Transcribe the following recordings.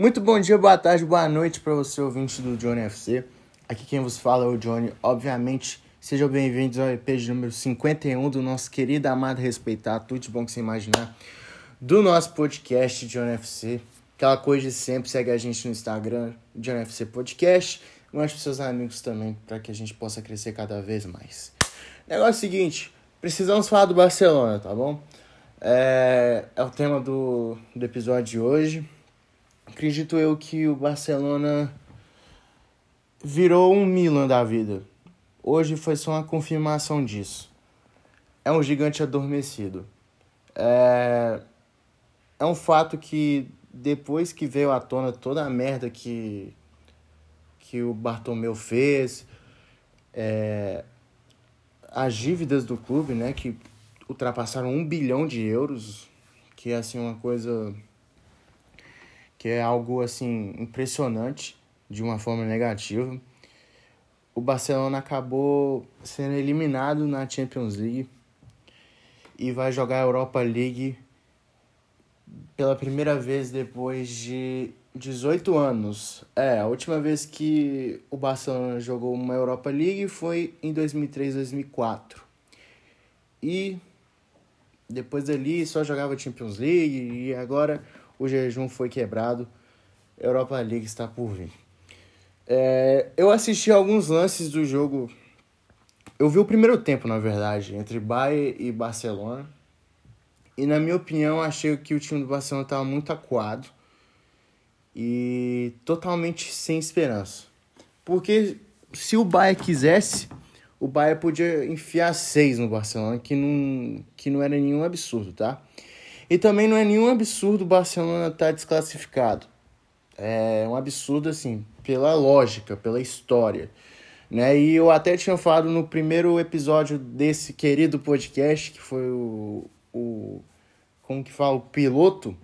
Muito bom dia, boa tarde, boa noite para você, ouvinte do Johnny FC. Aqui quem vos fala é o Johnny. Obviamente, sejam bem-vindos ao EP de número 51 do nosso querido, amado, respeitado, tudo de bom que você imaginar, do nosso podcast Johnny FC. Aquela coisa de sempre, segue a gente no Instagram, Johnny FC Podcast. Mande para seus amigos também, para que a gente possa crescer cada vez mais. Negócio seguinte, precisamos falar do Barcelona, tá bom? É, é o tema do, do episódio de hoje. Acredito eu que o Barcelona virou um Milan da vida. Hoje foi só uma confirmação disso. É um gigante adormecido. É, é um fato que depois que veio à tona toda a merda que, que o Bartomeu fez, é, as dívidas do clube, né, que ultrapassaram um bilhão de euros, que é assim uma coisa que é algo assim impressionante de uma forma negativa. O Barcelona acabou sendo eliminado na Champions League e vai jogar a Europa League pela primeira vez depois de 18 anos. É, a última vez que o Barcelona jogou uma Europa League foi em 2003, 2004. E depois dali só jogava Champions League e agora o jejum foi quebrado. Europa League está por vir. É, eu assisti alguns lances do jogo. Eu vi o primeiro tempo, na verdade, entre Bayern e Barcelona. E na minha opinião, achei que o time do Barcelona estava muito acuado e totalmente sem esperança. Porque se o Bayern quisesse, o Bayern podia enfiar seis no Barcelona, que não, que não era nenhum absurdo, tá? E também não é nenhum absurdo o Barcelona estar tá desclassificado. É um absurdo, assim, pela lógica, pela história. Né? E eu até tinha falado no primeiro episódio desse querido podcast, que foi o. o como que fala? O piloto.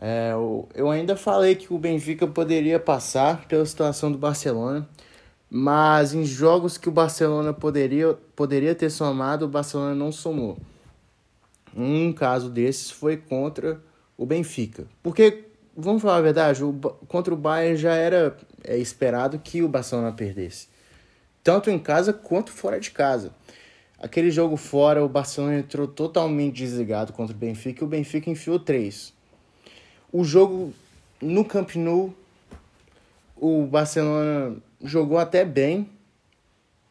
É, eu ainda falei que o Benfica poderia passar pela situação do Barcelona. Mas em jogos que o Barcelona poderia, poderia ter somado, o Barcelona não somou. Um caso desses foi contra o Benfica. Porque, vamos falar a verdade, o, contra o Bayern já era é, esperado que o Barcelona perdesse. Tanto em casa quanto fora de casa. Aquele jogo fora, o Barcelona entrou totalmente desligado contra o Benfica e o Benfica enfiou três. O jogo no Camp Nou, o Barcelona jogou até bem,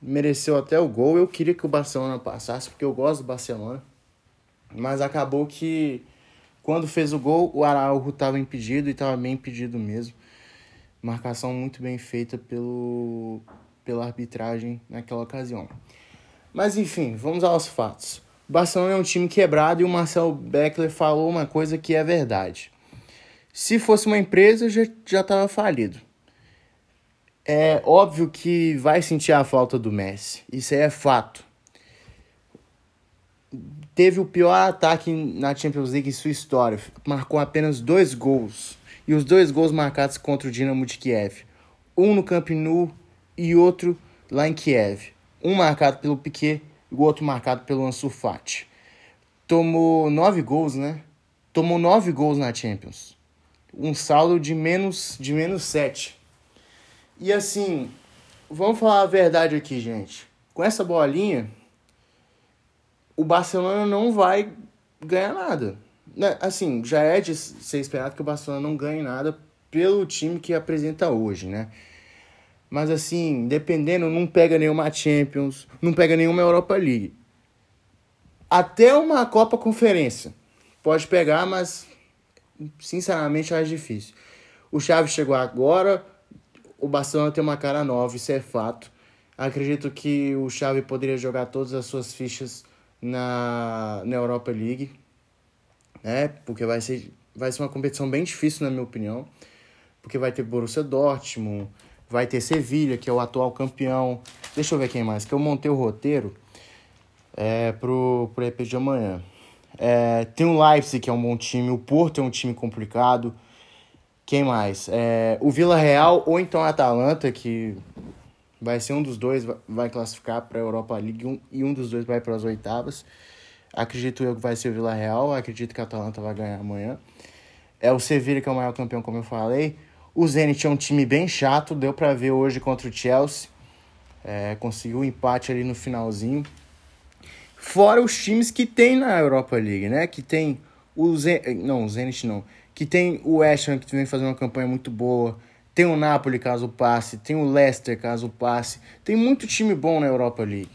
mereceu até o gol. Eu queria que o Barcelona passasse, porque eu gosto do Barcelona. Mas acabou que quando fez o gol, o Araujo estava impedido e estava bem impedido mesmo. Marcação muito bem feita pelo, pela arbitragem naquela ocasião. Mas enfim, vamos aos fatos. O Barcelona é um time quebrado e o Marcel Beckler falou uma coisa que é verdade. Se fosse uma empresa, já estava falido. É óbvio que vai sentir a falta do Messi. Isso aí é fato. Teve o pior ataque na Champions League em sua história. Marcou apenas dois gols. E os dois gols marcados contra o Dinamo de Kiev. Um no Camp Nou e outro lá em Kiev. Um marcado pelo Piquet e o outro marcado pelo Ansu Fati. Tomou nove gols, né? Tomou nove gols na Champions. Um saldo de menos, de menos sete. E assim, vamos falar a verdade aqui, gente. Com essa bolinha, o Barcelona não vai ganhar nada. Né, assim, já é de ser esperado que o Barcelona não ganhe nada pelo time que apresenta hoje, né? Mas assim, dependendo, não pega nenhuma Champions, não pega nenhuma Europa League. Até uma Copa Conferência. Pode pegar, mas sinceramente acho difícil. O Chaves chegou agora, o Barcelona tem uma cara nova, isso é fato. Acredito que o Xavi poderia jogar todas as suas fichas na, na Europa League, né? Porque vai ser, vai ser uma competição bem difícil, na minha opinião. Porque vai ter Borussia Dortmund, vai ter Sevilha, que é o atual campeão. Deixa eu ver quem mais, que eu montei o roteiro é, pro, pro EP de amanhã. É, tem o Leipzig, que é um bom time, o Porto é um time complicado. Quem mais? É, o Vila Real ou então a Atalanta, que vai ser um dos dois, vai classificar para a Europa League um, e um dos dois vai para as oitavas. Acredito eu que vai ser o Vila Real, acredito que a Atalanta vai ganhar amanhã. É o Sevilla que é o maior campeão, como eu falei. O Zenit é um time bem chato, deu para ver hoje contra o Chelsea. É, conseguiu um empate ali no finalzinho. Fora os times que tem na Europa League, né? Que tem o Zen... não, o Zenit não. Que tem o West Ham que vem fazendo uma campanha muito boa. Tem o Napoli caso passe, tem o Leicester caso passe. Tem muito time bom na Europa League.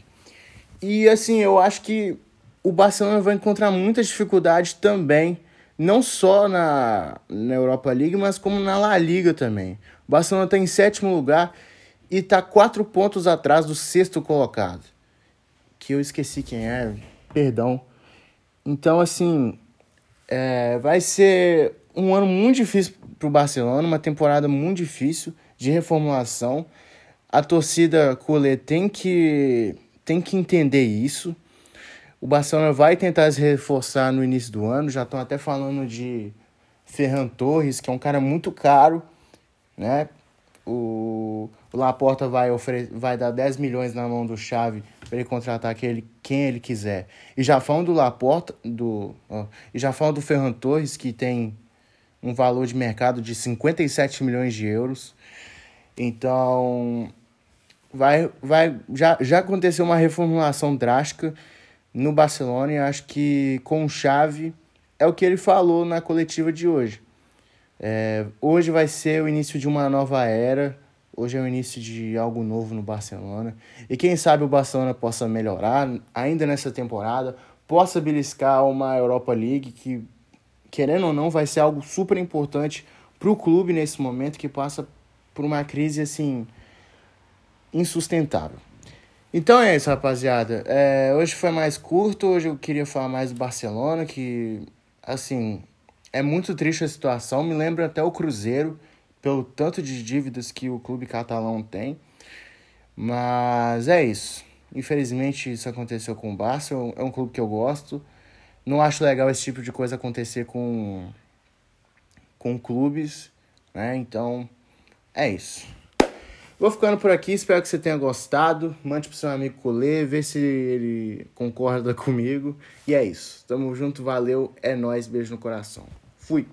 E assim, eu acho que o Barcelona vai encontrar muitas dificuldades também não só na, na Europa League, mas como na La Liga também. O Barcelona está em sétimo lugar e está quatro pontos atrás do sexto colocado. Que eu esqueci quem é, perdão. Então, assim, é, vai ser um ano muito difícil para o Barcelona, uma temporada muito difícil de reformulação. A torcida culé tem que, tem que entender isso. O Barcelona vai tentar se reforçar no início do ano. Já estão até falando de Ferran Torres, que é um cara muito caro, né? O, o Laporta vai, vai dar 10 milhões na mão do Xavi para ele contratar aquele, quem ele quiser. E já falam do Laporta, do, e já falam do Ferran Torres, que tem um valor de mercado de 57 milhões de euros. Então, vai, vai, já, já aconteceu uma reformulação drástica no Barcelona e acho que com chave é o que ele falou na coletiva de hoje. É, hoje vai ser o início de uma nova era, hoje é o início de algo novo no Barcelona. E quem sabe o Barcelona possa melhorar ainda nessa temporada, possa beliscar uma Europa League que, querendo ou não, vai ser algo super importante para o clube nesse momento que passa por uma crise assim insustentável. Então é isso, rapaziada. É, hoje foi mais curto, hoje eu queria falar mais do Barcelona, que, assim, é muito triste a situação. Me lembra até o Cruzeiro, pelo tanto de dívidas que o clube catalão tem. Mas é isso. Infelizmente isso aconteceu com o Barça, é um clube que eu gosto. Não acho legal esse tipo de coisa acontecer com, com clubes, né? Então, é isso. Vou ficando por aqui, espero que você tenha gostado. Mande pro seu amigo colher, vê se ele concorda comigo. E é isso. Tamo junto, valeu, é nóis, beijo no coração. Fui!